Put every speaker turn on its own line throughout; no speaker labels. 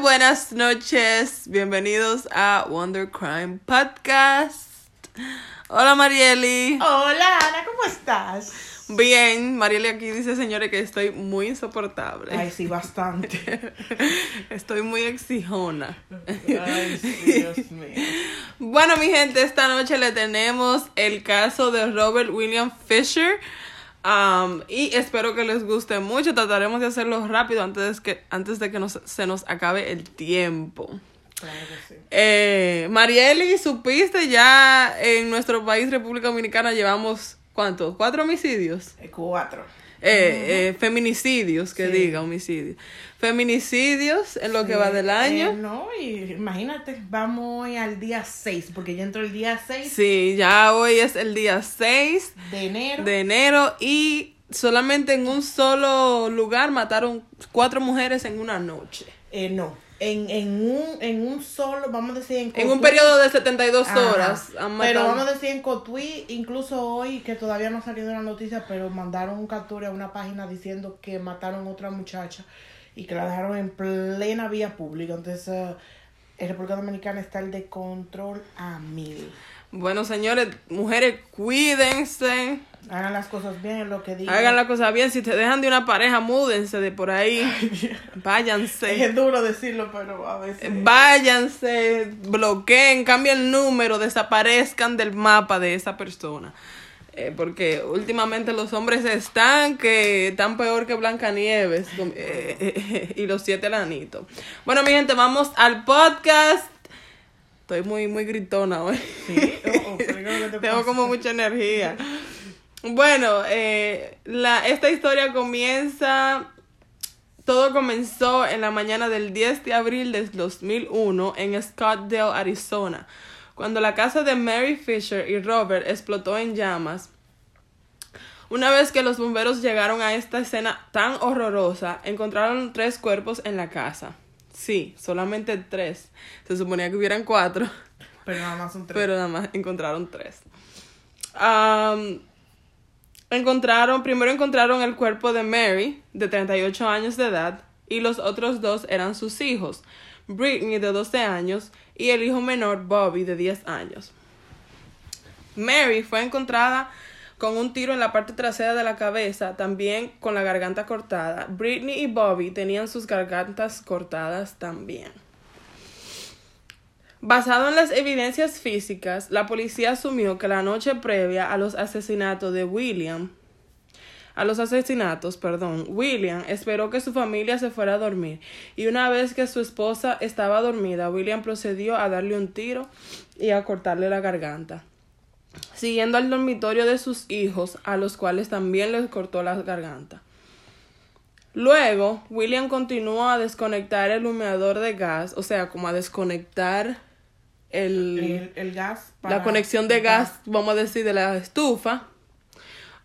buenas noches. Bienvenidos a Wonder Crime Podcast. Hola Marieli.
Hola Ana, ¿cómo estás?
Bien, Marieli aquí dice, señores, que estoy muy insoportable.
Ay, sí, bastante.
estoy muy exijona.
Ay, Dios mío.
Bueno, mi gente, esta noche le tenemos el caso de Robert William Fisher. Um, y espero que les guste mucho. Trataremos de hacerlo rápido antes de que, antes de que nos, se nos acabe el tiempo.
Claro que sí.
Eh, Marieli, supiste ya en nuestro país, República Dominicana, llevamos ¿cuántos? ¿Cuatro homicidios?
Eh, Cuatro.
Eh, eh, feminicidios, que
Sí.
diga, homicidios. Feminicidios en lo que va del año.
eh, no, y imagínate, vamos hoy al día 6, porque ya entró el día 6
Sí, ya hoy es el día 6
de enero.
de enero y solamente en un solo lugar mataron cuatro mujeres en una noche.
Eh, no, en, en, un, en un solo, vamos a decir en
En un
Cotuí.
periodo de 72
Ajá.
horas han
Pero vamos a decir en Cotuí, incluso hoy, que todavía no ha salido la noticia, pero mandaron un captura a una página diciendo que mataron a otra muchacha y que la dejaron en plena vía pública. Entonces, eh, en República Dominicana está el de control a mil.
Bueno, señores, mujeres, cuídense.
Hagan las cosas bien, lo que digo.
Hagan la cosa bien. Si te dejan de una pareja, múdense de por ahí. Váyanse.
Es duro decirlo, pero a veces.
Váyanse, bloqueen, cambien el número, desaparezcan del mapa de esa persona. Eh, porque últimamente los hombres están que están peor que Blancanieves eh, eh, y los siete lanitos. Bueno, mi gente, vamos al podcast. Estoy muy, muy gritona hoy.
Sí, oh, oh, pero ¿qué es lo que te
Tengo como mucha energía. Bueno, eh, la, esta historia comienza. Todo comenzó en la mañana del 10 de abril del 2001 en Scottsdale, Arizona, cuando la casa de Mary Fisher y Robert explotó en llamas. Una vez que los bomberos llegaron a esta escena tan horrorosa, encontraron tres cuerpos en la casa. Sí, solamente tres. Se suponía que hubieran cuatro.
Pero nada más son tres.
Pero nada más encontraron tres. Encontraron, primero encontraron el cuerpo de Mary, de 38 años de edad, y los otros dos eran sus hijos, Britney, de 12 años, y el hijo menor, Bobby, de 10 años. Mary fue encontrada con un tiro en la parte trasera de la cabeza, también con la garganta cortada. Britney y Bobby tenían sus gargantas cortadas también. Basado en las evidencias físicas, la policía asumió que la noche previa a los asesinatos de William, a los asesinatos, perdón, William esperó que su familia se fuera a dormir y una vez que su esposa estaba dormida, William procedió a darle un tiro y a cortarle la garganta, siguiendo al dormitorio de sus hijos, a los cuales también les cortó la garganta. Luego, William continuó a desconectar el humeador de gas, o sea, como a desconectar el,
el, el gas.
la conexión de gas, vamos a decir, de la estufa.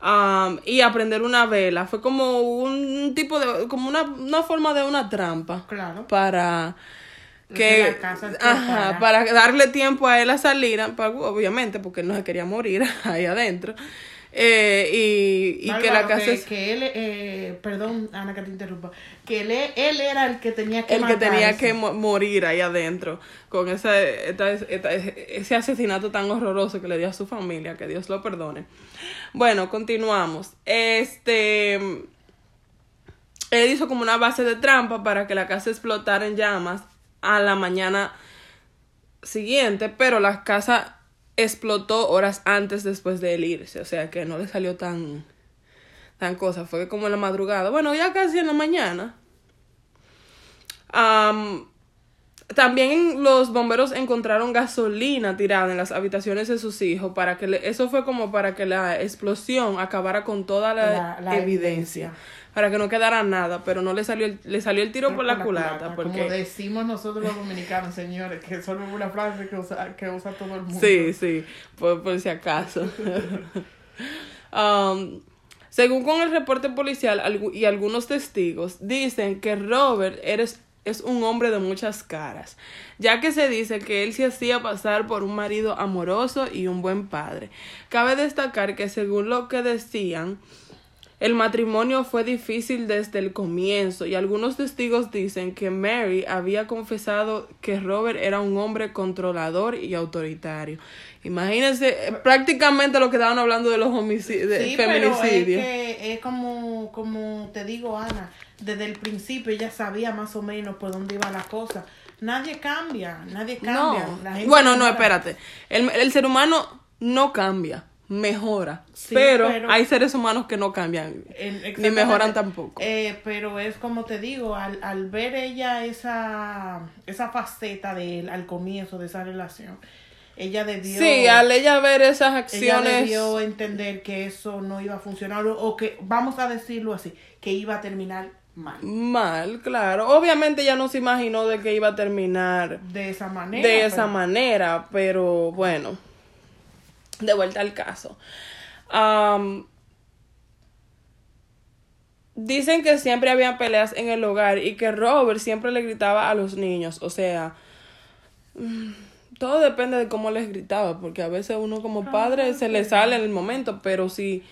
am, y a prender una vela. Fue como un tipo de, como una, una forma de una trampa.
Claro.
Para
Que
que,
la casa
ajá, para darle tiempo a él a salir, pa- obviamente, porque él no se quería morir ahí adentro. Eh, y, y que la casa
que,
es
que él, eh, perdón, Ana, que te interrumpa, que él, él era el que tenía que
el que tenía que mo- morir ahí adentro con ese, esta- esta- ese asesinato tan horroroso que le dio a su familia, que Dios lo perdone. Bueno, continuamos. Este, él hizo como una base de trampa para que la casa explotara en llamas a la mañana siguiente, pero la casa explotó horas antes después de él irse, o sea que no le salió tan tan cosa, fue como en la madrugada, bueno, ya casi en la mañana. Am, también los bomberos encontraron gasolina tirada en las habitaciones de sus hijos para que le- eso fue como para que la explosión acabara con toda la,
La- la
evidencia,
evidencia.
Para que no quedara nada, pero no le salió el, le salió el tiro por la, culata, porque
Como decimos nosotros los dominicanos, señores, que solo es una frase que usa, que usa todo el mundo.
Sí, sí, por, por si acaso. Um, según con el reporte policial y algunos testigos, dicen que Robert eres, es un hombre de muchas caras, ya que se dice que él se hacía pasar por un marido amoroso y un buen padre. Cabe destacar que según lo que decían, El matrimonio fue difícil desde el comienzo y algunos testigos dicen que Mary había confesado que Robert era un hombre controlador y autoritario. Imagínense eh, prácticamente lo que estaban hablando de los homicidios,
Sí, pero es, que es como, como te digo, Ana, desde el principio ella sabía más o menos por dónde iba la cosa. Nadie cambia, nadie cambia.
No.
La gente
Bueno, no, espérate. El, el ser humano no cambia, mejora.
Sí,
pero,
pero-
hay seres humanos que no cambian. Ni mejoran tampoco.
Eh, pero es como te digo, al, al ver ella esa, esa faceta de él al comienzo de esa relación, ella debió,
sí, al ella ver esas
ella
acciones.
debió entender que eso no iba a funcionar o, o que, vamos a decirlo así, que iba a terminar mal.
Mal, claro. Obviamente ella no se imaginó de que iba a terminar
De esa manera.
de esa
pero-
manera, pero bueno, de vuelta al caso. Dicen que siempre había peleas en el hogar y que Robert siempre le gritaba a los niños, o sea, mm, todo depende de cómo les gritaba, porque a veces uno como padre se le sale en el momento, pero si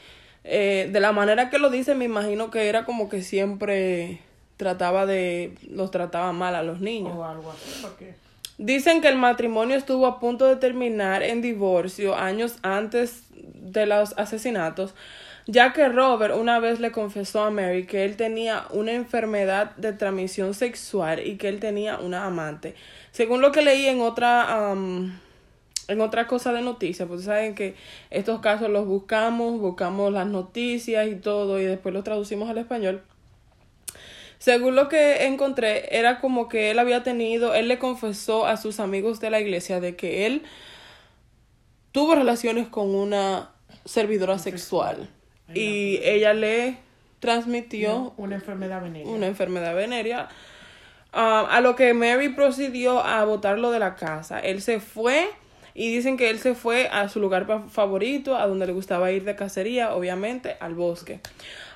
eh, de la manera que lo dice, me imagino que era como que siempre trataba de, los trataba mal a los niños.
O algo así, porque...
Dicen que el matrimonio estuvo a punto de terminar en divorcio años antes de los asesinatos, ya que Robert una vez le confesó a Mary que él tenía una enfermedad de transmisión sexual y que él tenía una amante. Según lo que leí en otra am, en otra cosa de noticias, pues saben que estos casos los buscamos, buscamos las noticias y todo y después los traducimos al español. Según lo que encontré, era como que él había tenido, él le confesó a sus amigos de la iglesia de que él tuvo relaciones con una servidora sexual y ella le transmitió
Una enfermedad venérea.
una enfermedad venérea. Ah, a lo que Mary procedió a botarlo de la casa. Él se fue y dicen que él se fue a su lugar favorito, a donde le gustaba ir de cacería, obviamente, al bosque.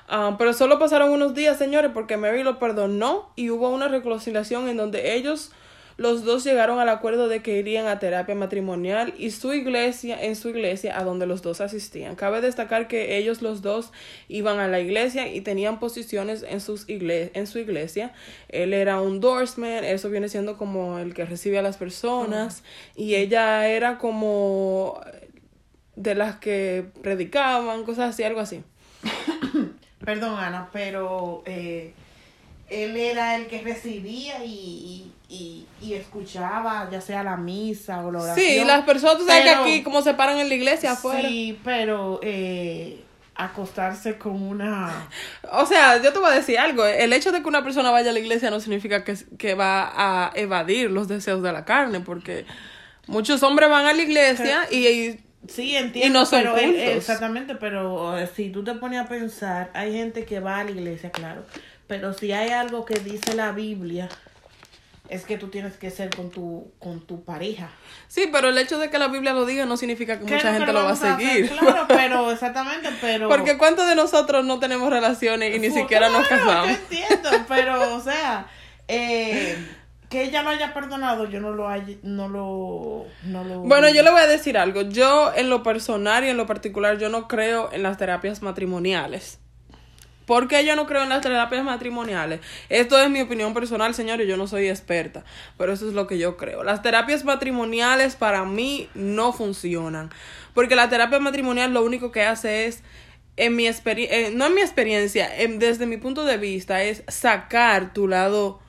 Ah, pero solo pasaron unos días, señores, porque Mary lo perdonó y hubo una reconciliación en donde ellos los dos llegaron al acuerdo de que irían a terapia matrimonial y su iglesia, en su iglesia, a donde los dos asistían. Cabe destacar que ellos los dos iban a la iglesia y tenían posiciones en, sus igle en su iglesia. Él era un doorsman, eso viene siendo como el que recibe a las personas, y ella era como de las que predicaban, cosas así, algo así.
Perdón, Ana, pero eh, él era el que recibía y, y, y, y escuchaba, ya sea la misa o la oración.
Sí, las personas, tú sabes que aquí como se paran en la iglesia afuera.
Sí, pero eh, acostarse con una...
O sea, yo te voy a decir algo. El hecho de que una persona vaya a la iglesia no significa que, que va a evadir los deseos de la carne, porque muchos hombres van a la iglesia y, y-
Sí, entiendo,
Y no son
pero él-
cultos.
exactamente, pero eh, si tú te pones a pensar, hay gente que va a la iglesia, claro, pero si hay algo que dice la Biblia, es que tú tienes que ser con tu con tu pareja.
sí, pero el hecho de que la Biblia lo diga no significa que
¿Qué
mucha gente lo va a seguir.
Claro, pero exactamente, pero
Porque cuántos de nosotros no tenemos relaciones y ni siquiera nos casamos.
Yo entiendo, pero o sea, eh, que ella lo haya perdonado, yo no lo hay, no lo no lo
Bueno, yo le voy a decir algo. Yo, en lo personal y en lo particular, yo no creo en las terapias matrimoniales. ¿Por qué yo no creo en las terapias matrimoniales? Esto es mi opinión personal, señores, yo no soy experta, pero eso es lo que yo creo. Las terapias matrimoniales para mí no funcionan, porque la terapia matrimonial lo único que hace es, en mi experiencia, no en mi experiencia, en- desde mi punto de vista, es sacar tu lado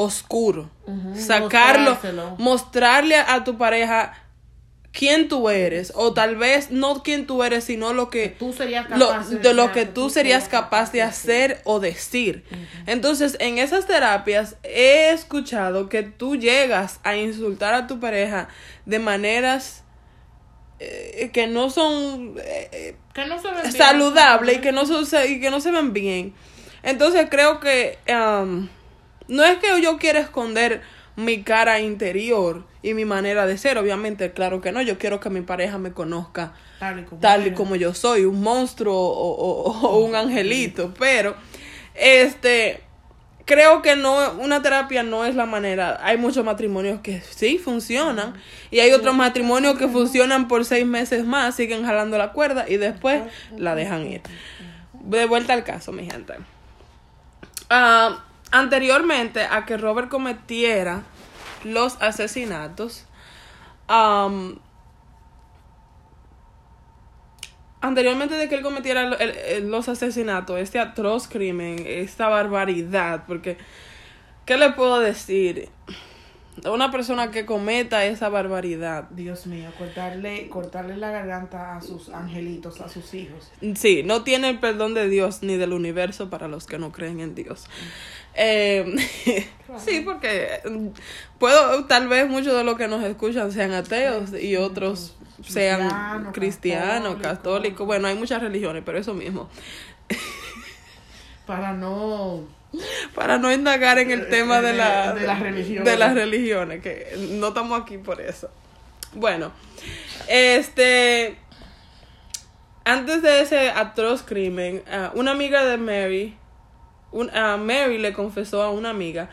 oscuro, sacarlo,
mostrárselo.
mostrarle a tu pareja quién tú eres, o tal vez no quién tú eres, sino lo que
tú serías
lo-
capaz
de lo que tú serías capaz de hacer o decir. Entonces, en esas terapias he escuchado que tú llegas a insultar a tu pareja de maneras eh, que no son eh,
que no se ve bien.
saludables y que no se, y que no se ven bien. Entonces, creo que um, no es que yo quiera esconder mi cara interior y mi manera de ser, obviamente, claro que no, yo quiero que mi pareja me conozca
tal y como,
tal y
eres.
como yo soy, un monstruo o, o- o un angelito, pero este creo que no una terapia no es la manera. Hay muchos matrimonios que sí funcionan y hay otros matrimonios que funcionan por seis meses más, siguen jalando la cuerda y después la dejan ir. de vuelta al caso, mi gente. Ah, anteriormente a que Robert cometiera los asesinatos, um, anteriormente de que él cometiera los asesinatos, este atroz crimen, esta barbaridad, porque, ¿qué le puedo decir? Una persona que cometa esa barbaridad.
Dios mío, cortarle, cortarle la garganta a sus angelitos, a sus hijos.
Sí, no tiene el perdón de Dios ni del universo para los que no creen en Dios. Eh, sí, porque puedo, tal vez muchos de los que nos escuchan sean ateos y otros sean cristianos, católicos. Bueno, hay muchas religiones, pero eso mismo.
Para no
para no indagar en el tema de, la,
de, las religiones.
de las religiones, que no estamos aquí por eso. Bueno, este, antes de ese atroz crimen, ah, una amiga de Mary, Mary le confesó a una amiga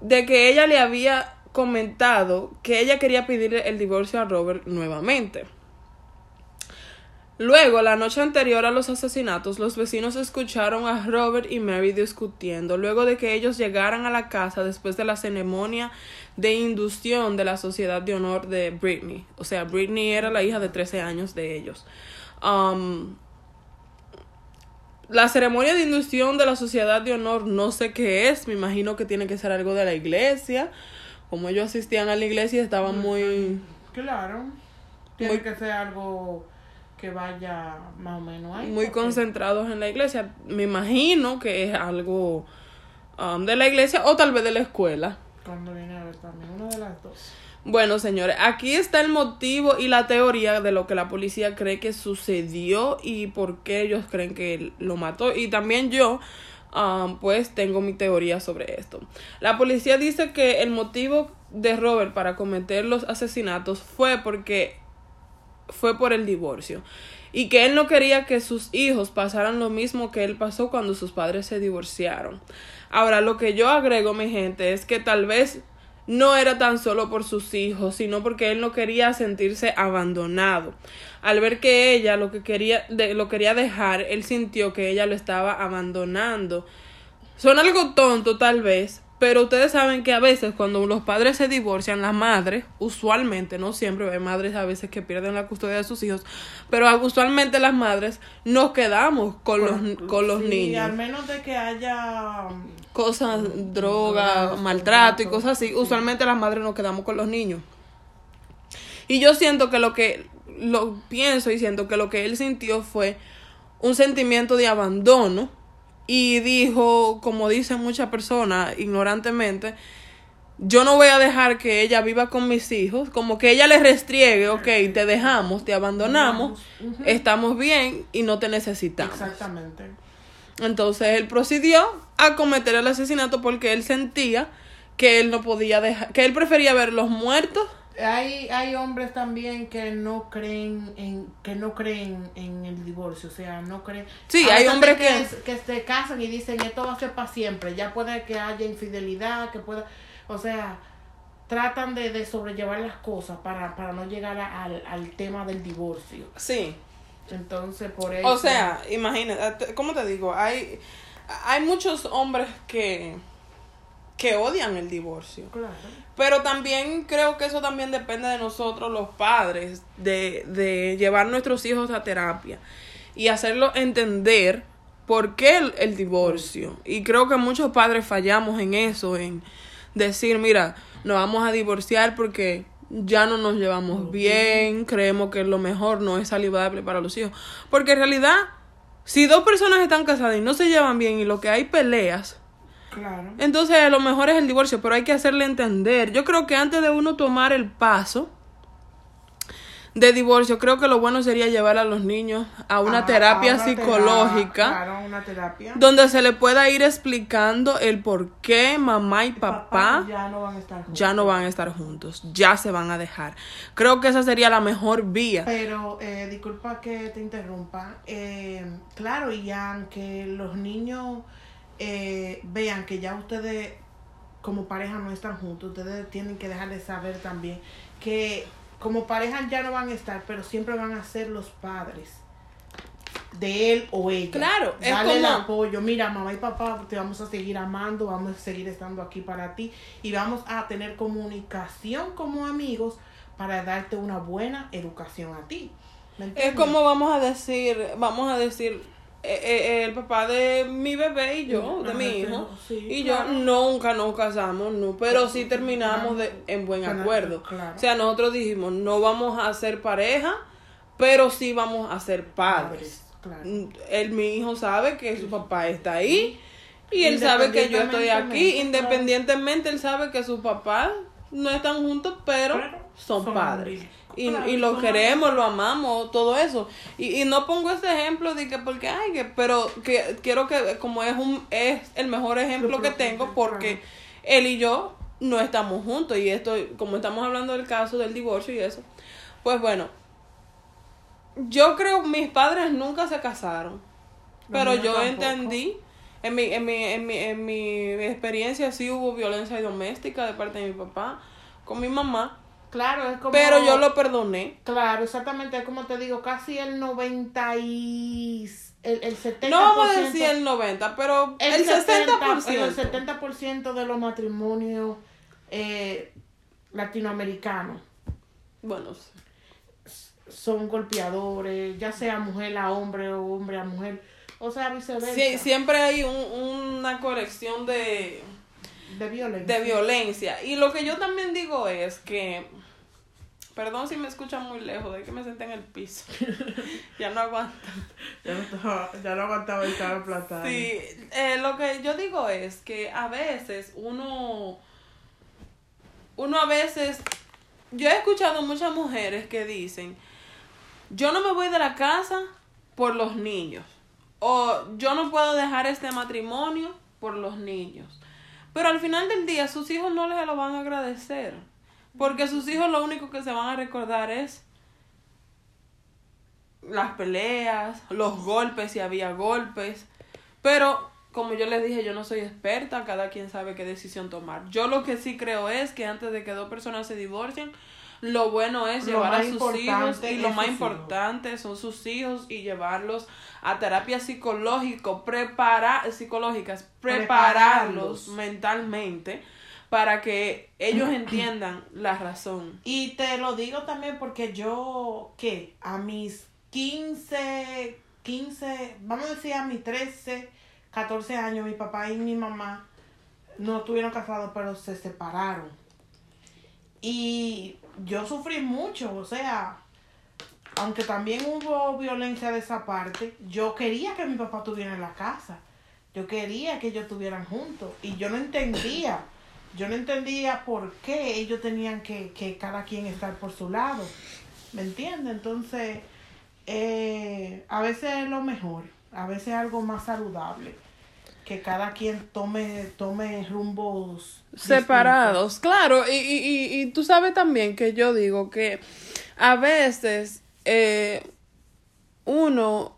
de que ella le había comentado que ella quería pedirle el divorcio a Robert nuevamente. Luego, la noche anterior a los asesinatos, los vecinos escucharon a Robert y Mary discutiendo, luego de que ellos llegaran a la casa después de la ceremonia de inducción de la Sociedad de Honor de Britney. O sea, Britney era la hija de 13 años de ellos. Um, la ceremonia de inducción de la Sociedad de Honor no sé qué es, me imagino que tiene que ser algo de la iglesia. Como ellos asistían a la iglesia estaban muy...
Claro, tiene que ser algo que vaya más o menos ahí.
Muy concentrados en la iglesia. Me imagino que es algo um, de la iglesia o tal vez de la escuela.
Cuando viene a ver también, una de las dos.
Bueno, señores, aquí está el motivo y la teoría de lo que la policía cree que sucedió y por qué ellos creen que lo mató. Y también yo, um, pues, tengo mi teoría sobre esto. La policía dice que el motivo de Robert para cometer los asesinatos fue porque fue por el divorcio y que él no quería que sus hijos pasaran lo mismo que él pasó cuando sus padres se divorciaron. Ahora, lo que yo agrego, mi gente, es que tal vez no era tan solo por sus hijos, sino porque él no quería sentirse abandonado. Al ver que ella lo que quería lo quería dejar, él sintió que ella lo estaba abandonando. Son algo tonto tal vez, pero ustedes saben que a veces cuando los padres se divorcian, las madres, usualmente, no siempre, hay madres a veces que pierden la custodia de sus hijos, pero usualmente las madres nos quedamos con los, con los niños.
al menos de que haya
cosas, droga, maltrato y cosas así, usualmente las madres nos quedamos con los niños. Y yo siento que lo que, lo pienso y siento que lo que él sintió fue un sentimiento de abandono y dijo, como dicen muchas personas ignorantemente, yo no voy a dejar que ella viva con mis hijos, como que ella le restriegue, ok, te dejamos, te abandonamos, estamos bien y no te necesitamos.
Exactamente.
Entonces él procedió a cometer el asesinato porque él sentía que él no podía dejar, que él prefería ver los muertos
hay, hay hombres también que no creen en que no creen en el divorcio, o sea, no creen.
Sí, hay hombres que,
que, se casan y dicen esto va a ser para siempre. Ya puede que haya infidelidad, que pueda, o sea, tratan de, de sobrellevar las cosas para, para no llegar al, al tema del divorcio.
Sí.
Entonces, por eso.
O sea, imagínate, ¿cómo te digo? Hay, hay muchos hombres que que odian el divorcio.
Claro.
Pero también creo que eso también depende de nosotros los padres, de, de llevar nuestros hijos a terapia y hacerlo entender por qué el, divorcio. Y creo que muchos padres fallamos en eso, en decir, mira, nos vamos a divorciar porque ya no nos llevamos bien, creemos que lo mejor no es saludable para los hijos. Porque en realidad, si dos personas están casadas y no se llevan bien y lo que hay peleas,
Claro.
Entonces, lo mejor es el divorcio, pero hay que hacerle entender. Yo creo que antes de uno tomar el paso de divorcio, creo que lo bueno sería llevar a los niños a una terapia psicológica.
una terapia.
Donde se le pueda ir explicando el por qué mamá y papá,
ya, no van a estar juntos.
ya no van a estar juntos, ya se van a dejar. Creo que esa sería la mejor vía.
Pero, eh, disculpa que te interrumpa. Eh, claro, y aunque los niños eh, vean que ya ustedes como pareja no están juntos, ustedes tienen que dejar de saber también que como pareja ya no van a estar, pero siempre van a ser los padres. de él o ella.
Claro, es
Dale el apoyo. Mira, mamá y papá, te vamos a seguir amando, vamos a seguir estando aquí para ti y vamos a tener comunicación como amigos para darte una buena educación a ti. ¿Me
Es como vamos a decir, vamos a decir, eh, eh, el papá de mi bebé y yo, de
Ajá,
mi hijo,
sí,
y
claro.
yo nunca nos casamos, no, pero sí terminamos de, en buen
Claro,
acuerdo. O sea, nosotros dijimos, no vamos a ser pareja, pero sí vamos a ser padres. Mm, Él, mi hijo, sabe que su papá está ahí y él sabe que yo estoy aquí.
Independientemente,
él sabe que sus papás no están juntos, Pero son,
son
padres. Y,
Claro,
y lo queremos, lo amamos, todo eso. Y, y no pongo ese ejemplo de que porque, ay, que, pero que quiero que, como es un es el mejor ejemplo
Lo
que tengo, porque él y yo no estamos juntos. Y esto, como estamos hablando del caso del divorcio y eso, pues bueno, yo creo mis padres nunca se casaron. Pero yo
tampoco.
entendí, en mi, en, mi, en, mi, en mi experiencia sí hubo violencia doméstica de parte de mi papá con mi mamá,
Claro, es como.
pero yo lo perdoné.
Claro, exactamente, es como te digo, casi el 90 y. El, el 70%.
No vamos a decir el 90, pero el, 60%.
El 70% de los matrimonios eh, latinoamericanos
Bueno,
son golpeadores, ya sea mujer a hombre o hombre a mujer, o sea, viceversa.
Sí, siempre hay un- una colección de,
De violencia.
de violencia. Y lo que yo también digo es que, perdón si me escuchan muy lejos, de que me senté en el piso. ya no aguanto.
Ya no, estaba- ya no aguantaba estar aplastada.
Sí, eh, lo que yo digo es que a veces uno, uno a veces, yo he escuchado muchas mujeres que dicen, yo no me voy de la casa por los niños, o yo no puedo dejar este matrimonio por los niños. Pero al final del día sus hijos no les lo van a agradecer, porque sus hijos lo único que se van a recordar es las peleas, los golpes, si había golpes. Pero, como yo les dije, yo no soy experta, cada quien sabe qué decisión tomar. Yo lo que sí creo es que antes de que dos personas se divorcien, lo bueno es
Lo
llevar a sus hijos y lo más importante son sus hijos y llevarlos a terapia psicológico, prepara psicológicas, prepararlos
Prepararlos.
mentalmente para que ellos entiendan la razón.
Y te lo digo también porque yo, ¿qué? A mis 15, 15, vamos a decir a mis 13, 14 años, mi papá y mi mamá no estuvieron casados, pero se separaron. Y yo sufrí mucho, o sea, aunque también hubo violencia de esa parte, yo quería que mi papá estuviera en la casa. Yo quería que ellos estuvieran juntos. Y yo no entendía. Yo no entendía por qué ellos tenían que, que cada quien estar por su lado. ¿Me entiendes? Entonces, eh, a veces es lo mejor. A veces es algo más saludable. Que cada quien tome, tome rumbos
separados, claro, y, y, y, y tú sabes también que yo digo que a veces eh, uno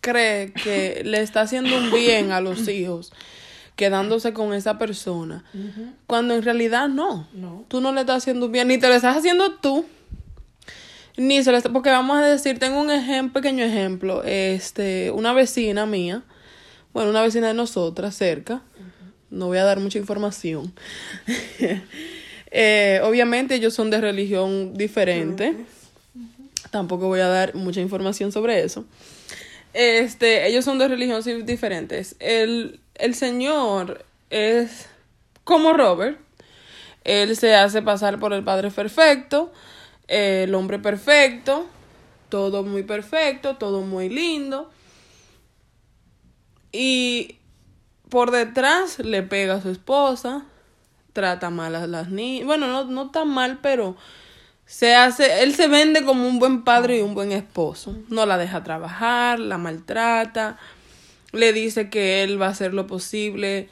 cree que le está haciendo un bien a los hijos quedándose con esa persona, cuando en realidad no,
No.
tú no le estás haciendo bien, ni te lo estás haciendo tú, ni se lo está, porque vamos a decir, tengo un ejemplo, pequeño ejemplo, este, una vecina mía, bueno, una vecina de nosotras cerca, no voy a dar mucha información. Eh, obviamente ellos son de religión diferente. Tampoco voy a dar mucha información sobre eso. Este, ellos son de religión diferentes. El, el señor es como Robert. Él se hace pasar por el padre perfecto, el hombre perfecto, todo muy perfecto, todo muy lindo. Y por detrás le pega a su esposa, trata mal a las niñas. Bueno, no, no tan mal, pero se hace, él se vende como un buen padre y un buen esposo. No la deja trabajar, la maltrata, le dice que él va a hacer lo posible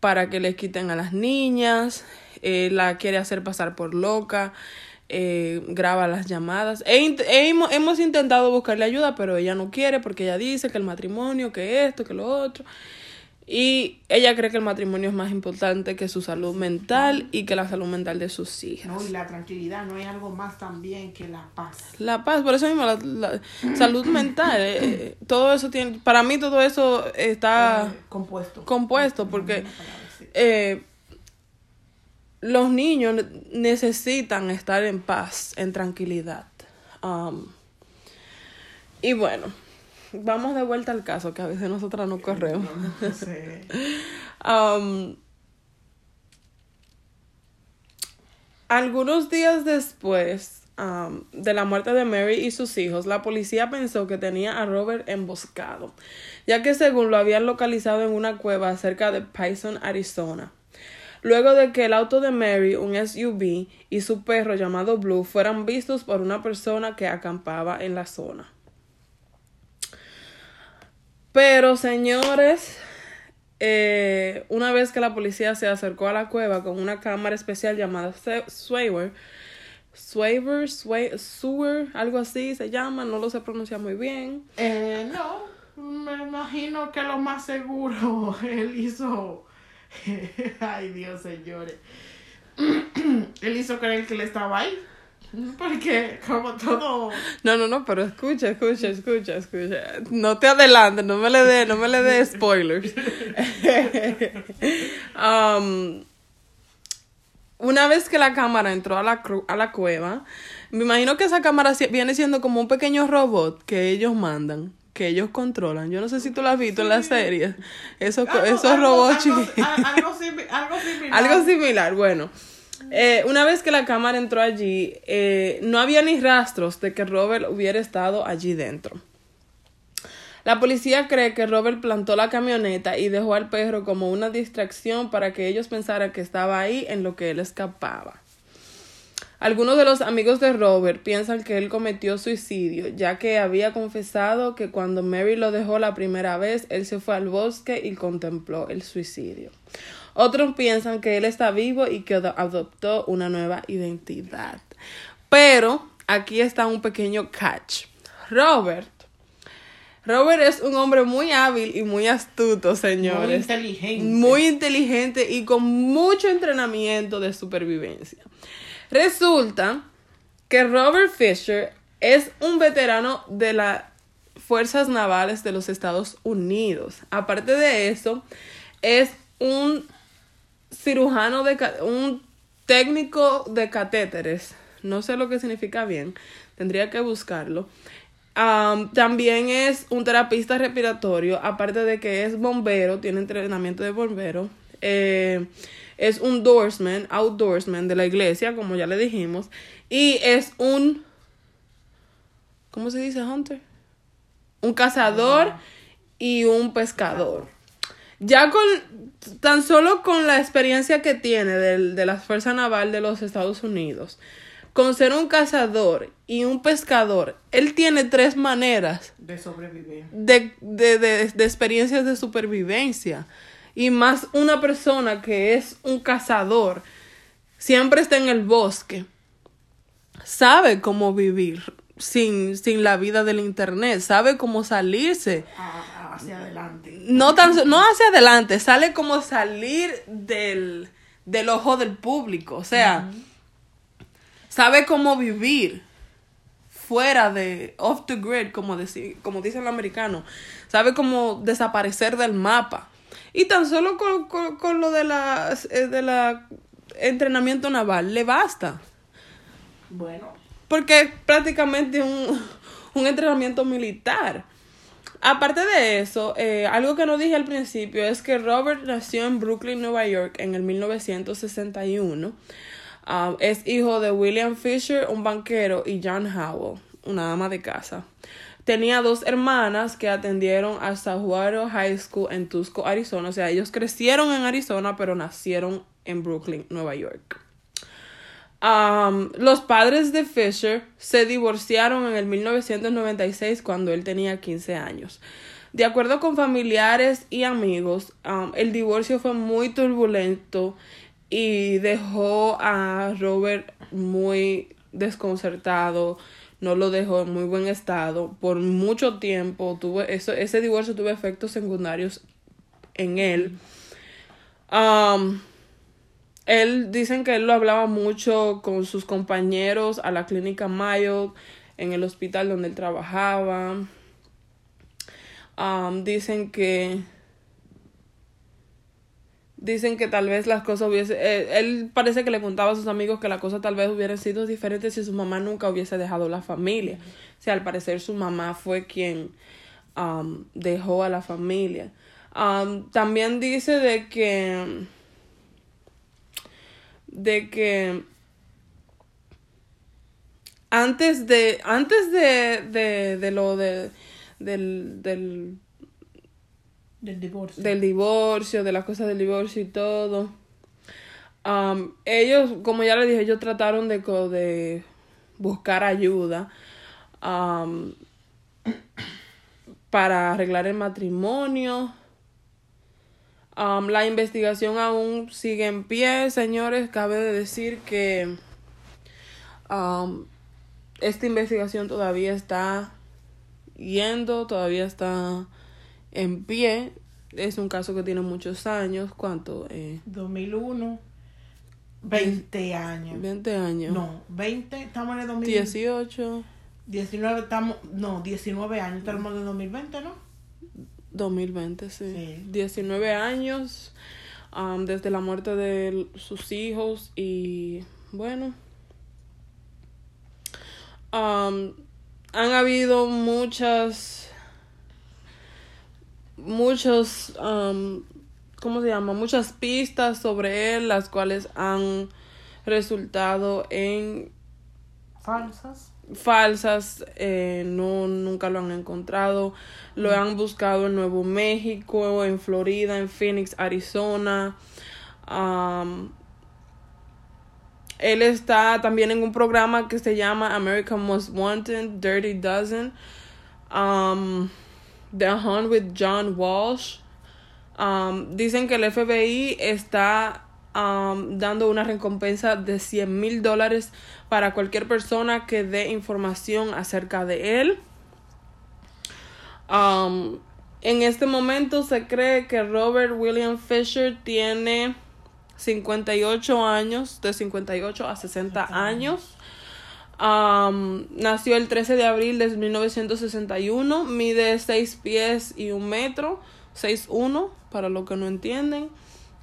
para que le quiten a las niñas, eh, la quiere hacer pasar por loca, eh, graba las llamadas. Int- hemos, hemos intentado buscarle ayuda, pero ella no quiere porque ella dice que el matrimonio, que esto, que lo otro. Y ella cree que el matrimonio es más importante que su salud mental y que la salud mental de sus hijas.
No, y la tranquilidad, no hay algo más también que la paz.
La paz, por eso mismo, la, la salud mental, eh, todo eso tiene, para mí todo eso está
Eh, compuesto.
compuesto, porque eh, los niños ne- necesitan estar en paz, en tranquilidad. Um, y bueno, vamos de vuelta al caso, que a veces nosotras no corremos. Um, algunos días después um, de la muerte de Mary y sus hijos, la policía pensó que tenía a Robert emboscado, ya que según lo habían localizado en una cueva cerca de Payson, Arizona. Luego de que el auto de Mary, un SUV, y su perro llamado Blue fueran vistos por una persona que acampaba en la zona. Pero, señores, eh, una vez que la policía se acercó a la cueva con una cámara especial llamada Swaver, Swaver, Swa- Sewer, algo así se llama, no lo sé pronunciar muy bien.
Eh, no, me imagino que lo más seguro él hizo. Ay, Dios, señores. él hizo creer que él estaba ahí. Porque, como todo.
No, no, no, pero escucha, escucha, escucha, escucha. No te adelantes, no me le dé, no me le dé spoilers. Um, una vez que la cámara entró a la, cru- a la cueva, me imagino que esa cámara si- viene siendo como un pequeño robot que ellos mandan, que ellos controlan. Yo no sé si tú lo has visto en la serie. Esos,
Algo-
esos robots
algo similar.
Algo similar, bueno. Eh, una vez que la cámara entró allí, eh, no había ni rastros de que Robert hubiera estado allí dentro. La policía cree que Robert plantó la camioneta y dejó al perro como una distracción para que ellos pensaran que estaba ahí en lo que él escapaba. Algunos de los amigos de Robert piensan que él cometió suicidio, ya que había confesado que cuando Mary lo dejó la primera vez, él se fue al bosque y contempló el suicidio. Otros piensan que él está vivo y que ado- adoptó una nueva identidad. Pero aquí está un pequeño catch. Robert. Robert es un hombre muy hábil y muy astuto,
Muy
señores
inteligente.
muy inteligente y con mucho entrenamiento de supervivencia. Resulta que Robert Fisher es un veterano de las Fuerzas Navales de los Estados Unidos. Aparte de eso, es un cirujano de un técnico de catéteres. No sé lo que significa bien. Tendría que buscarlo. Am, también es un terapista respiratorio, aparte de que es bombero, tiene entrenamiento de bombero. Eh, es un doorsman, outdoorsman de la iglesia, como ya le dijimos. Y es un. ¿Cómo se dice, Hunter? Un cazador y un pescador. Ya con. Tan solo con la experiencia que tiene del- de, la Fuerza Naval de los Estados Unidos, con ser un cazador y un pescador, él tiene tres maneras
De sobrevivir.
de, de, de, de experiencias de supervivencia. Y más una persona que es un cazador, siempre está en el bosque, sabe cómo vivir sin, sin la vida del internet, sabe cómo salirse.
a- a- hacia adelante.
No, tan, no hacia adelante, sale como salir del, del ojo del público. O sea, sabe cómo vivir fuera de off the grid, como, deci- como dice el americano. Sabe cómo desaparecer del mapa. Y tan solo con, con, con lo de la, eh, de la entrenamiento naval le basta.
Bueno,
Porque es prácticamente un, un entrenamiento militar. Aparte de eso, eh, algo que no dije al principio es que Robert nació en Brooklyn, Nueva York, en el 1961. Um, es hijo de William Fisher, un banquero, y John Howell, una ama de casa. Tenía dos hermanas que atendieron a Sahuaro High School en Tusco, Arizona. O sea, ellos crecieron en Arizona, pero nacieron en Brooklyn, Nueva York. Um, los padres de Fisher se divorciaron en el 1996 cuando él tenía 15 años. De acuerdo con familiares y amigos, el divorcio fue muy turbulento y dejó a Robert muy desconcertado, no lo dejó en muy buen estado por mucho tiempo. Tuvo eso, ese divorcio tuvo efectos secundarios en él. Él dicen que él lo hablaba mucho con sus compañeros a la clínica Mayo, en el hospital donde él trabajaba. Um, dicen que dicen que tal vez las cosas hubiese eh, él parece que le contaba a sus amigos que las cosas tal vez hubieran sido diferentes si su mamá nunca hubiese dejado la familia sea al parecer su mamá fue quien dejó a la familia también dice de que de que antes de antes de, de, de lo de del, del
del divorcio.
Del divorcio, de las cosas del divorcio y todo. Um, ellos, como ya les dije, ellos trataron de, de buscar ayuda um, para arreglar el matrimonio. Um, la investigación aún sigue en pie, señores. Cabe de decir que esta investigación todavía está yendo, todavía está en pie. Es un caso que tiene muchos años. ¿Cuánto? Eh,
2001. 20 años.
20 años.
No, 20, estamos en el
2018.
19, estamos, no, 19 años, estamos en el 2020, ¿no?
2020, sí. sí. 19 años um, desde la muerte de sus hijos y bueno. Um, han habido muchas muchos, um, ¿cómo se llama? Muchas pistas sobre él, las cuales han resultado en
falsas.
Falsas, eh, no, nunca lo han encontrado. Lo han buscado en Nuevo México, en Florida, en Phoenix, Arizona. Él está también en un programa que se llama American Most Wanted, Dirty Dozen. The Hunt with John Walsh. Dicen que el FBI está um, dando una recompensa de 100 mil dólares para cualquier persona que dé información acerca de él. Um, en este momento se cree que Robert William Fisher tiene 58 años, de 58 a 60 años. Um, nació el 13 de abril de 1961, mide 6 pies y un metro, 6'1 para los que no entienden,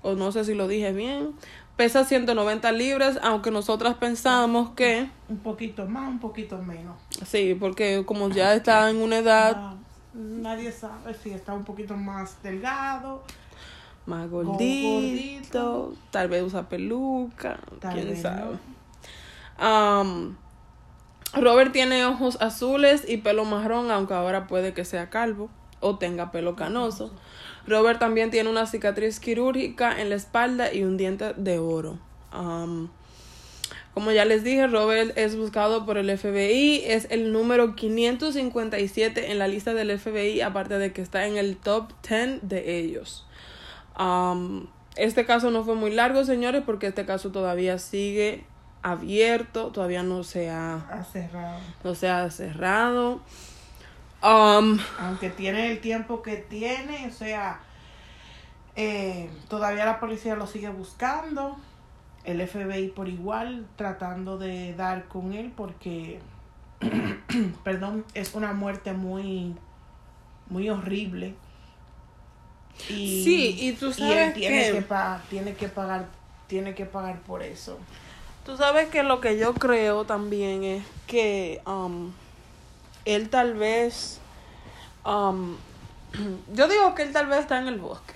o no sé si lo dije bien. Pesa 190 libras, aunque nosotras pensamos que...
Un poquito más, un poquito menos.
Sí, porque como ya está en una edad...
nadie sabe si está un poquito más delgado.
Más gordito, tal vez usa peluca, quién sabe. Um, Robert tiene ojos azules y pelo marrón, aunque ahora puede que sea calvo o tenga pelo canoso. Robert también tiene una cicatriz quirúrgica en la espalda y un diente de oro. Um, como ya les dije, Robert es buscado por el FBI, es el número 557 en la lista del FBI, aparte de que está en el top 10 de ellos. Um, este caso no fue muy largo, señores, porque este caso todavía sigue abierto, todavía no se ha,
cerrado.
No se ha cerrado. Um,
Aunque tiene el tiempo que tiene, o sea, eh, todavía la policía lo sigue buscando. El FBI por igual tratando de dar con él porque, perdón, es una muerte muy, muy horrible.
Y, sí, y tú sabes
tiene que, tiene que pagar, tiene que pagar por eso.
Tú sabes que lo que yo creo también es que um, él tal vez, um, yo digo que él tal vez está en el bosque.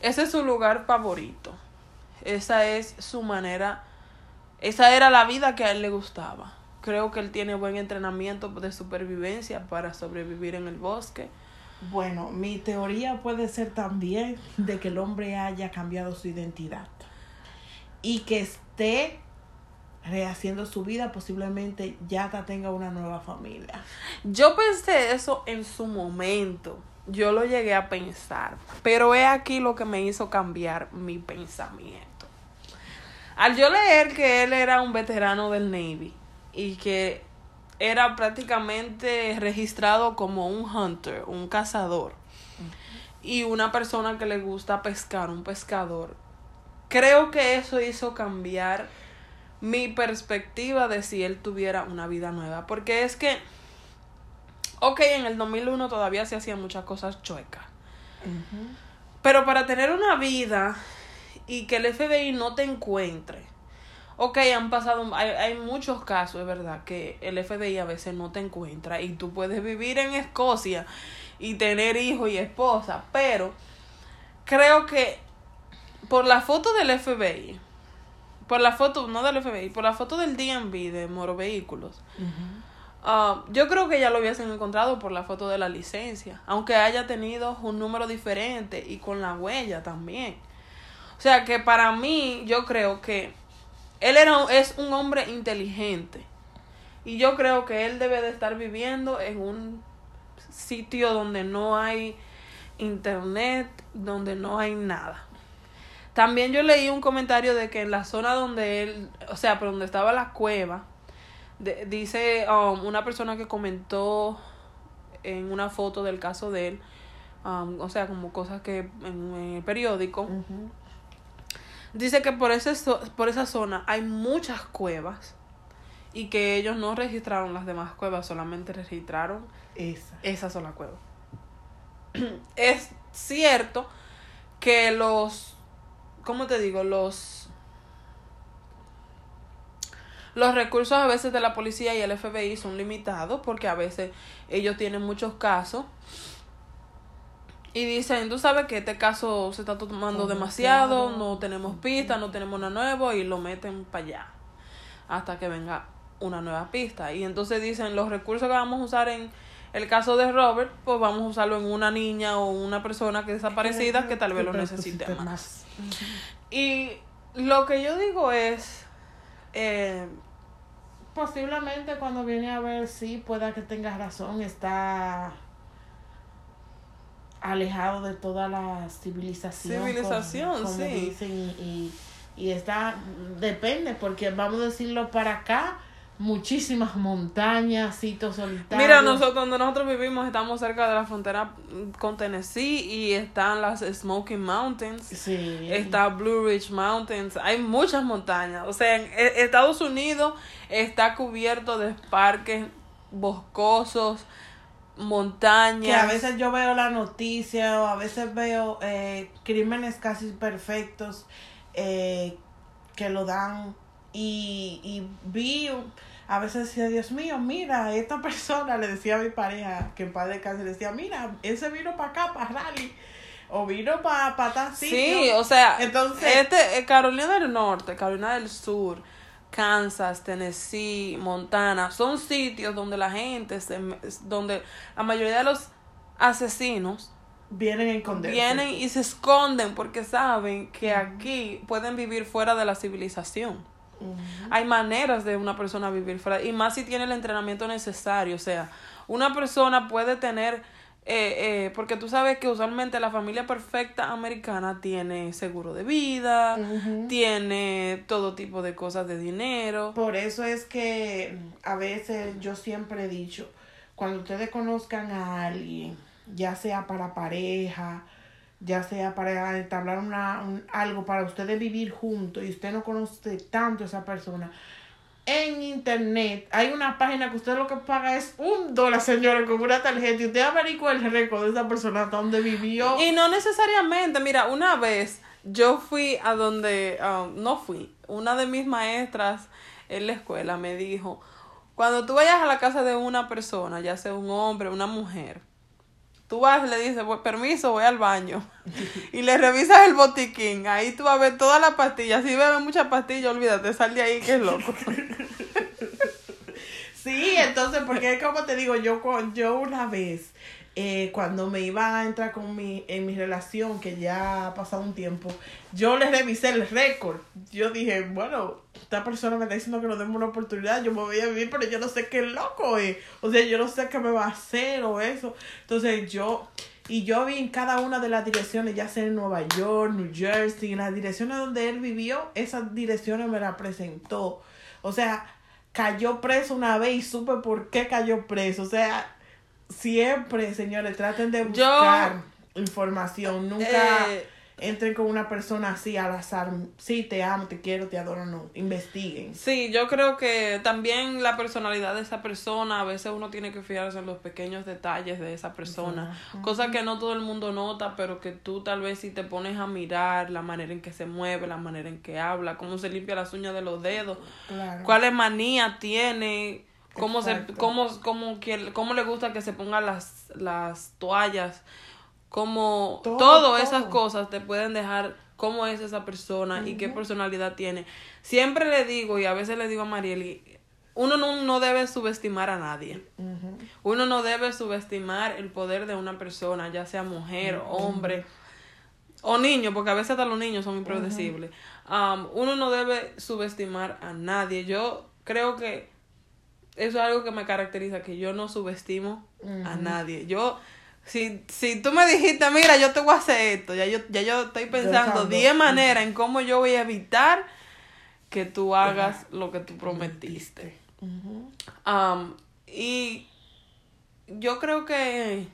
Ese es su lugar favorito. Esa es su manera, esa era la vida que a él le gustaba. Creo que él tiene buen entrenamiento de supervivencia para sobrevivir en el bosque.
Bueno, mi teoría puede ser también de que el hombre haya cambiado su identidad y que esté rehaciendo su vida, posiblemente ya tenga una nueva familia.
Yo pensé eso en su momento. Yo lo llegué a pensar. Pero es aquí lo que me hizo cambiar mi pensamiento. Al yo leer que él era un veterano del Navy y que era prácticamente registrado como un hunter, un cazador. y una persona que le gusta pescar, un pescador. Creo que eso hizo cambiar mi perspectiva de si él tuviera una vida nueva. Porque es que, ok, en el 2001 todavía se hacían muchas cosas chuecas. Pero para tener una vida y que el FBI no te encuentre. Ok, han pasado, hay, hay muchos casos, es verdad, que el FBI a veces no te encuentra y tú puedes vivir en Escocia y tener hijos y esposa, pero creo que por la foto del FBI, por la foto, no del FBI, por la foto del DMV de Moro Vehículos, ah, yo creo que ya lo hubiesen encontrado por la foto de la licencia, aunque haya tenido un número diferente y con la huella también. O sea que para mí, yo creo que él era, es un hombre inteligente. Y yo creo que él debe de estar viviendo en un sitio donde no hay internet, donde no hay nada. También yo leí un comentario de que en la zona donde él, o sea, por donde estaba la cueva, dice um, una persona que comentó en una foto del caso de él, um, o sea, como cosas que en, el periódico, dice que por, ese por esa zona hay muchas cuevas y que ellos no registraron las demás cuevas, solamente registraron esa, esa sola cueva. es cierto que los, ¿cómo te digo? Los, los recursos a veces de la policía y el FBI son limitados porque a veces ellos tienen muchos casos y dicen, tú sabes que este caso se está tomando demasiado, no tenemos pistas, no tenemos nada nuevo y lo meten para allá hasta que venga una nueva pista. Y entonces dicen, los recursos que vamos a usar en el caso de Robert, pues vamos a usarlo en una niña o una persona que es desaparecida que tal vez lo necesite más. Y lo que yo digo es... Eh,
Posiblemente cuando viene a ver, sí, pueda que tengas razón, está alejado de toda la civilización. Civilización, sí. Dicen, y, y, está, depende, porque vamos a decirlo para acá, muchísimas montañas, sitios solitarios.
Mira, nosotros donde nosotros vivimos estamos cerca de la frontera con Tennessee y están las Smoky Mountains. Sí. Está Blue Ridge Mountains. Hay muchas montañas. O sea, en e, Estados Unidos está cubierto de parques boscosos, montañas.
Que a veces yo veo la noticia o a veces veo eh, crímenes casi perfectos eh, que lo dan y, y vi a veces decía, Dios mío, mira, esta persona, le decía a mi pareja, que en padre de le decía, mira, ese vino para acá, para Rally, o vino para pa
Sí, o sea, entonces, este, eh, Carolina del Norte, Carolina del Sur, Kansas, Tennessee, Montana, son sitios donde la gente, se, donde la mayoría de los asesinos
vienen a esconderse.
Vienen y se esconden porque saben que aquí pueden vivir fuera de la civilización. Hay maneras de una persona vivir fuera, y más si tiene el entrenamiento necesario. O sea, una persona puede tener, eh, eh, porque tú sabes que usualmente la familia perfecta americana tiene seguro de vida, tiene todo tipo de cosas de dinero.
Por eso es que a veces yo siempre he dicho, cuando ustedes conozcan a alguien, ya sea para pareja, ya sea para entablar una, algo para ustedes vivir juntos y usted no conoce tanto a esa persona, en internet hay una página que usted lo que paga es un dólar, señores, con una tarjeta y usted averigua el récord de esa persona donde vivió.
Y no necesariamente, mira, una vez yo fui a donde, um, no fui, una de mis maestras en la escuela me dijo, cuando tú vayas a la casa de una persona, ya sea un hombre, una mujer, Tú vas, le dices, permiso, voy al baño. y le revisas el botiquín. Ahí tú vas a ver todas las pastillas. Si bebes muchas pastillas, olvídate, sal de ahí que es loco.
sí, entonces, porque como te digo, yo, yo una vez eh, cuando me iba a entrar con mi, en mi relación, que ya ha pasado un tiempo, yo le revisé el récord. Yo dije, bueno, esta persona me está diciendo que nos demos una oportunidad, yo me voy a vivir, pero yo no sé qué loco es. O sea, yo no sé qué me va a hacer o eso. Entonces yo, y yo vi en cada una de las direcciones, ya sea en Nueva York, New Jersey, en las direcciones donde él vivió, esas direcciones me las presentó. O sea, cayó preso una vez y supe por qué cayó preso. O sea, siempre, señores, traten de buscar. información. Nunca
Eh,
entren con una persona así al azar. Sí, te amo, te quiero, te adoro, no. Investiguen.
Sí, yo creo que también la personalidad de esa persona, a veces uno tiene que fijarse en los pequeños detalles de esa persona, cosas que no todo el mundo nota, pero que tú tal vez si te pones a mirar la manera en que se mueve, la manera en que habla, cómo se limpia las uñas de los dedos,
Claro.
cuáles manías tiene, cómo se cómo cómo que- cómo le gusta que se pongan las las toallas, cómo
Todo,
todas esas cosas te pueden dejar cómo es esa persona y qué personalidad tiene. Siempre le digo y a veces le digo a Marieli, uno no, no debe subestimar a nadie. Uno no debe subestimar el poder de una persona, ya sea mujer, hombre o niño, porque a veces hasta los niños son impredecibles. Um, uno no debe subestimar a nadie. Yo creo que eso es algo que me caracteriza, que yo no subestimo a nadie. Yo, si, si tú me dijiste, mira, yo te voy a hacer esto, ya yo, ya yo estoy pensando
Pensando.
10 maneras en cómo yo voy a evitar que tú hagas lo que tú prometiste.
Ujú.
Um, y yo creo que,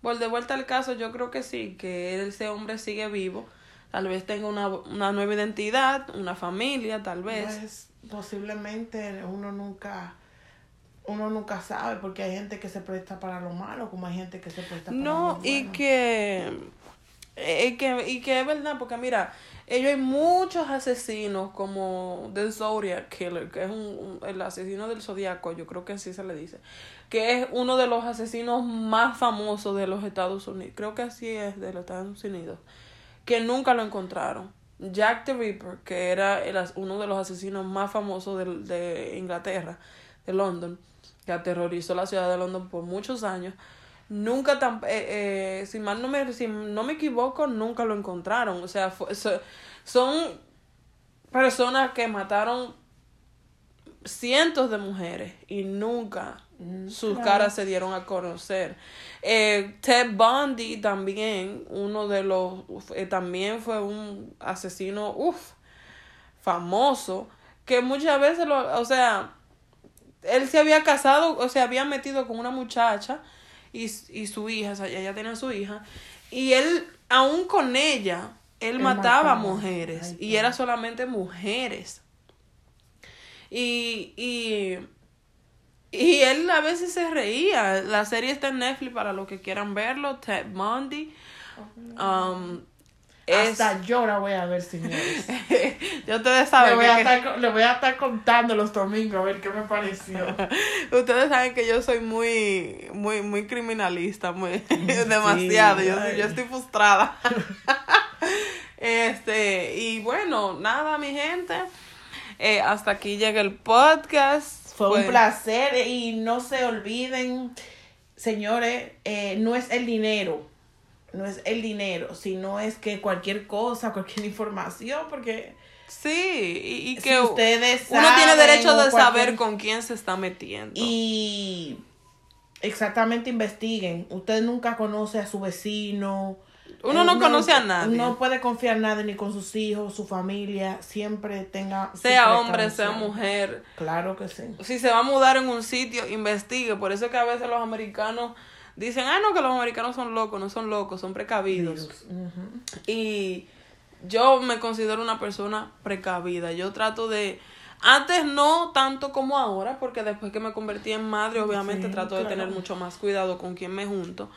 por de vuelta al caso, yo creo que sí, que ese hombre sigue vivo. Tal vez tenga una, una nueva identidad, una familia, tal vez.
Pues posiblemente uno nunca uno nunca sabe porque hay gente que se presta para lo malo como hay gente que se presta para
No,
lo
y
bueno.
que, y que, y que es verdad, porque mira, ellos hay muchos asesinos como The Zodiac Killer, que es un, un- el asesino del zodiaco, yo creo que así se le dice, que es uno de los asesinos más famosos de los Estados Unidos, creo que así es, de los Estados Unidos, que nunca lo encontraron. Jack the Ripper, que era el uno de los asesinos más famosos de, de Inglaterra, de London, que aterrorizó la ciudad de London por muchos años, nunca tan, eh, eh, si mal no me, si no me equivoco, nunca lo encontraron. O sea, fue- so- son personas que mataron cientos de mujeres y nunca sus
claro.
caras se dieron a conocer. Eh, Ted Bundy también, uno de los, eh, también fue un asesino, uff, famoso, que muchas veces lo, o sea, él se había casado, o se había metido con una muchacha y, y su hija, o sea, ella tenía su hija, y él, aún con ella, él,
Él
mataba,
mataba.
mujeres,
Ay,
y era solamente mujeres. Y, y, y él a veces se reía. La serie está en Netflix para los que quieran verlo. Ted Bundy. Um, es,
hasta yo la voy a ver señores
ustedes
le
saben
voy, a
que,
estar, le voy a estar contando los domingos a ver qué me pareció
ustedes saben que yo soy muy muy muy criminalista, muy demasiado. Yo, yo estoy frustrada. este, y bueno, nada, mi gente. Eh, hasta aquí llega el podcast.
Fue un placer y no se olviden, señores, eh, no es el dinero, no es el dinero, sino es que cualquier cosa, cualquier información, porque
Sí, y, y
si
que
ustedes
uno tiene derecho de
cualquier-
saber con quién se está metiendo.
y exactamente investiguen. Usted nunca conoce a su vecino.
Uno
Eh,
no conoce a nadie.
No puede confiar en nadie ni con sus hijos, su familia. Siempre tenga.
sea hombre, sea mujer.
Claro que sí.
Si se va a mudar en un sitio, investigue. Por eso es que a veces los americanos dicen, ah, no, que los americanos son locos. No son locos, son precavidos. Y yo me considero una persona precavida. Yo trato de... Antes no tanto como ahora, porque después que me convertí en madre, obviamente
Sí,
trato de tener mucho más cuidado con quién me junto.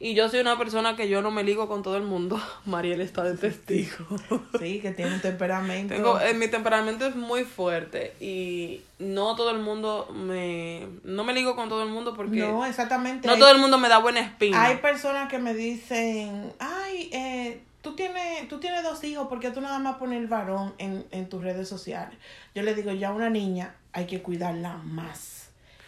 Y yo soy una persona que yo no me ligo con todo el mundo. Mariel está de testigo.
Sí, que tiene un temperamento.
Tengo, eh, mi temperamento es muy fuerte y no todo el mundo me... No me ligo con todo el mundo porque
no,
no,
exactamente. hay,
todo el mundo me da buena espina.
hay personas que me dicen, ay, eh, tú tienes, tú tienes dos hijos, porque tú nada más pones el varón en, en tus redes sociales? Yo le digo, ya una niña hay que cuidarla más.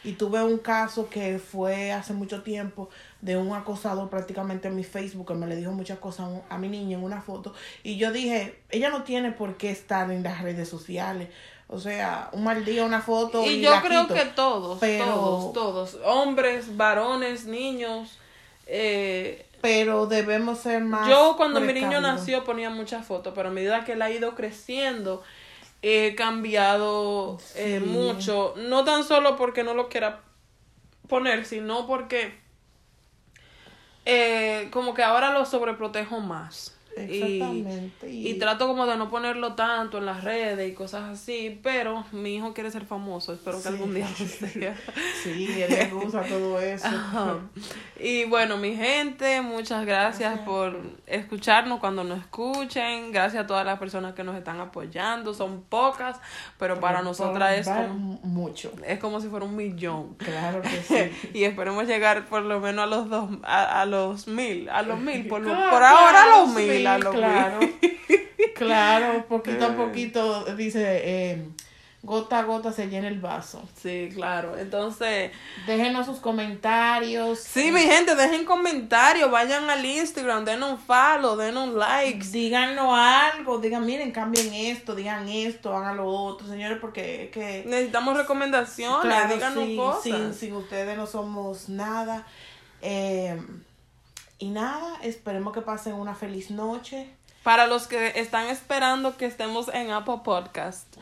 Y tuve un caso que fue hace mucho tiempo de un acosador prácticamente en mi Facebook que me le dijo muchas cosas a mi niña en una foto. Y yo dije, ella no tiene por qué estar en las redes sociales. O sea, un mal día, una foto. Y,
Y yo
la
creo
quito.
que todos,
Pero-
todos, todos, hombres, varones, niños. Eh,
Pero debemos ser más.
yo cuando mi niño nació ponía muchas fotos, pero a medida que él ha ido creciendo, he cambiado eh,
Sí.
mucho. No tan solo porque no lo quiera poner, sino porque eh, como que ahora lo sobreprotejo más.
Exactamente.
Y, y trato como de no ponerlo tanto en las redes y cosas así, pero mi hijo quiere ser famoso, espero que
Sí.
algún día lo sea.
Sí, él le gusta todo eso.
Ajá. Y bueno, mi gente, muchas gracias
Gracias.
por escucharnos cuando nos escuchen. Gracias a todas las personas que nos están apoyando. Son pocas, pero para nosotras es como,
mucho.
es como si fuera un millón.
Claro que sí.
y esperemos llegar por lo menos a los dos, a, a los mil, a los mil, por,
Claro,
por ahora a los mil,
sí, claro. Claro, poquito
Eh.
a poquito, dice, eh, gota a gota se llena el vaso.
Sí, claro. Entonces,
Déjenos sus comentarios.
sí, mi gente, dejen comentarios, vayan al Instagram, den un follow, den un like.
Díganos algo, digan, miren, cambien esto, digan esto, hagan lo otro, señores, porque es que...
Necesitamos recomendaciones,
Claro,
díganos
sí,
cosas.
Sin, sin ustedes no somos nada. Eh, y nada, esperemos que pasen una feliz noche.
Para los que están esperando que estemos en Apple Podcast,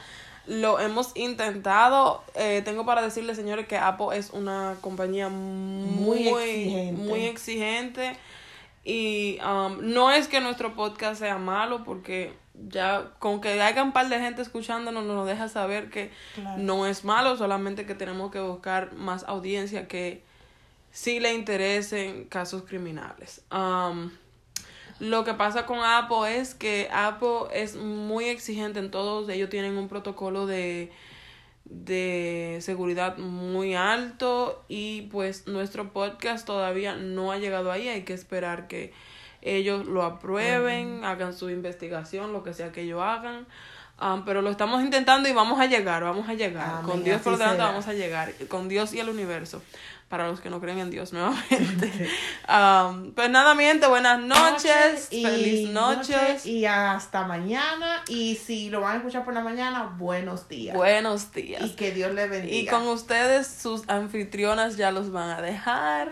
lo hemos intentado. Eh, tengo para decirles, señores, que Apple es una compañía muy,
Muy exigente.
muy exigente. Y um, no es que nuestro podcast sea malo, porque ya con que haya un par de gente escuchándonos nos deja saber que
Claro.
no es malo, solamente que tenemos que buscar más audiencia que sí le interesen casos criminales. Um, lo que pasa con Apple es que Apple es muy exigente en todos. Ellos tienen un protocolo de, de seguridad muy alto y pues nuestro podcast todavía no ha llegado ahí. Hay que esperar que ellos lo aprueben, hagan su investigación, lo que sea que ellos hagan. Um, pero lo estamos intentando y vamos a llegar, vamos a llegar.
Amén,
con Dios por delante vamos a llegar. Con Dios y el universo. Para los que no creen en Dios nuevamente. Um, pues nada, mi gente, buenas noches.
y
feliz noches.
Y hasta mañana. Y si lo van a escuchar por la mañana, buenos días.
Buenos días.
y que Dios le bendiga.
Y con ustedes, sus anfitrionas ya los van a dejar.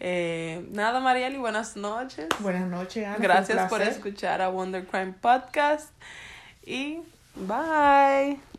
Eh, nada, Marieli, buenas noches.
Buenas noches, Ana.
Gracias por escuchar a Wonder Crime Podcast. Y bye.